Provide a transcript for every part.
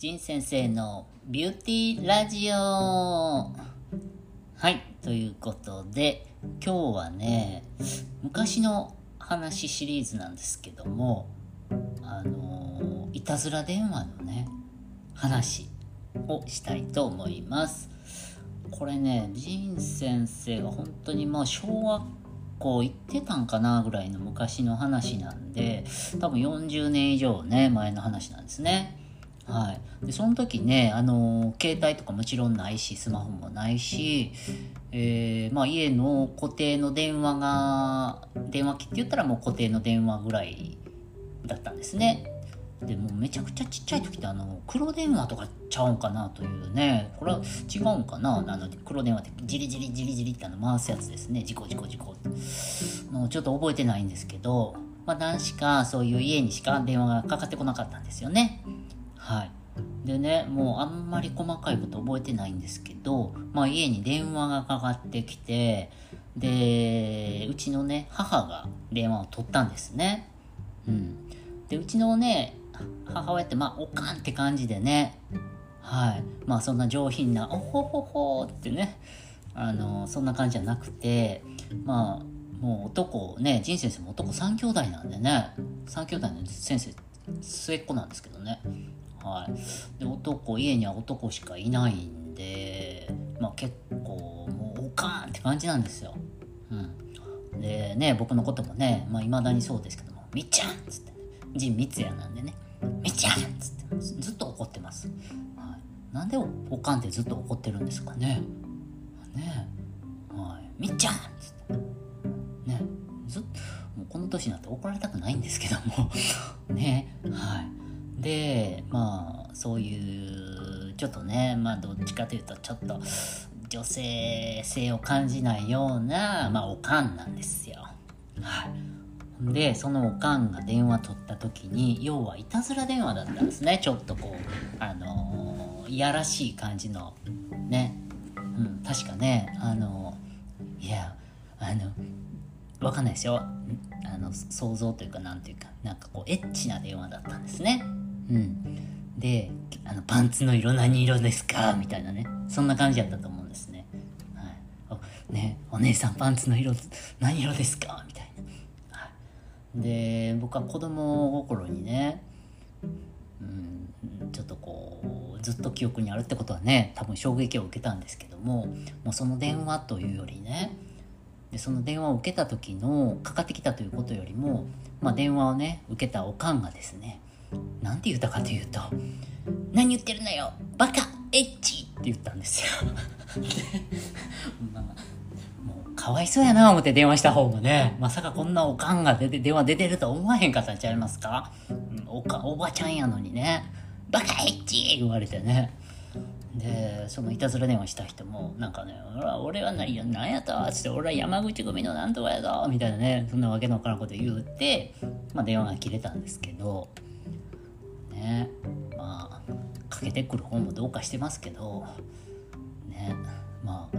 仁先生のビューティーラジオ。はいということで今日はね昔の話シリーズなんですけどもあのいたずら電話のね話をしたいと思います。これね仁先生が本当にまあ小学校行ってたんかなぐらいの昔の話なんで多分40年以上ね前の話なんですね。はい、でその時ね、あの携帯とかもちろんないしスマホもないし、えーまあ、家の固定の電話が電話機って言ったらもう固定の電話ぐらいだったんですね。でもめちゃくちゃちっちゃい時ってあの黒電話とかちゃうんかなというね。これは違うんかな。あの黒電話ってジリジリジリジリってあの回すやつですね。事故事故事故。のちょっと覚えてないんですけどまあ何しかそういう家にしか電話がかかってこなかったんですよね。はい。でねもうあんまり細かいこと覚えてないんですけど、まあ、家に電話がかかってきてでうちのね母が電話を取ったんですね。うん。でうちのね母親ってまあおかんって感じでねはい。まあそんな上品な「おほほほ」ってねあのそんな感じじゃなくてまあもう男ね仁先生も男3兄弟なんでね3兄弟の先生末っ子なんですけどね。はい。で男家には男しかいないんでまあ結構もうおかんって感じなんですよ。うん。でね僕のこともねいまあ未だにそうですけども「みっちゃん!」っつって陣三也なんでね「みっちゃん!」っつって。ずっと怒ってます、はい、なんでおおかんってずっと怒ってるんですかね。ね。はい「みっちゃん!」っつって。ね。ずっともうこの年になって怒られたくないんですけども。ね。はい。でまあそういうちょっとねまあどっちかというとちょっと女性性を感じないような、まあ、おかんなんですよ。はい、でそのおかんが電話取った時に要はいたずら電話だったんですね。ちょっとこうあのー、いやらしい感じのね、うん、確かねあのー、いやあのわかんないですよ。あの想像というかなんていうかなんかこうエッチな電話だったんですね。うん。で、あの、パンツの色何色ですか？みたいなね。そんな感じやったと思うんですね。はい。ね、お姉さんパンツの色何色ですか？みたいな。はい。で、僕は子供心にね、うん、ちょっとこう、ずっと記憶にあるってことはね、多分衝撃を受けたんですけども、もうその電話というよりね、でその電話を受けた時のかかってきたということよりも、まあ、電話をね受けたおかんがですねなんて言ったかというと「何言ってるのよバカエッチ!」って言ったんですよまあ、もうかわいそうやな思って電話した方がねまさかこんなおかんが出て電話出てると思わへんかったんちゃいますか、うん、おかおばちゃんやのにね「バカエッチ!」言われてねでそのいたずら電話した人もなんかね「俺は何や何やと」っつって「俺は山口組のなんとかやぞ」みたいなねそんなわけのわからんこと言うて、まあ、電話が切れたんですけどね。まあかけてくる方もどうかしてますけどね。まあ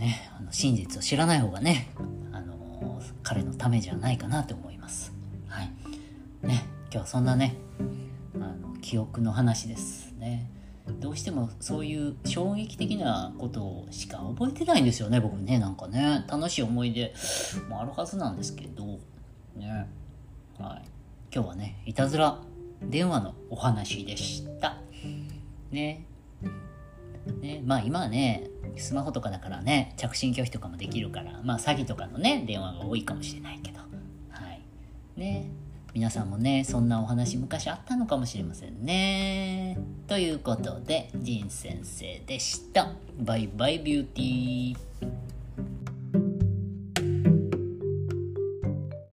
ねあの真実を知らない方がねあの彼のためじゃないかなと思います。はい。ね今日はそんなねあの記憶の話ですね。どうしてもそういう衝撃的なことしか覚えてないんですよね僕ね。なんかね楽しい思い出もあるはずなんですけどね。はい。今日はねいたずら電話のお話でした。ね。ね、まあ今はね、スマホとかだからね、着信拒否とかもできるから、まあ詐欺とかのね、電話が多いかもしれないけど。はい。ね。皆さんもね、そんなお話昔あったのかもしれませんね。ということで、ジン先生でした。バイバイビューティー。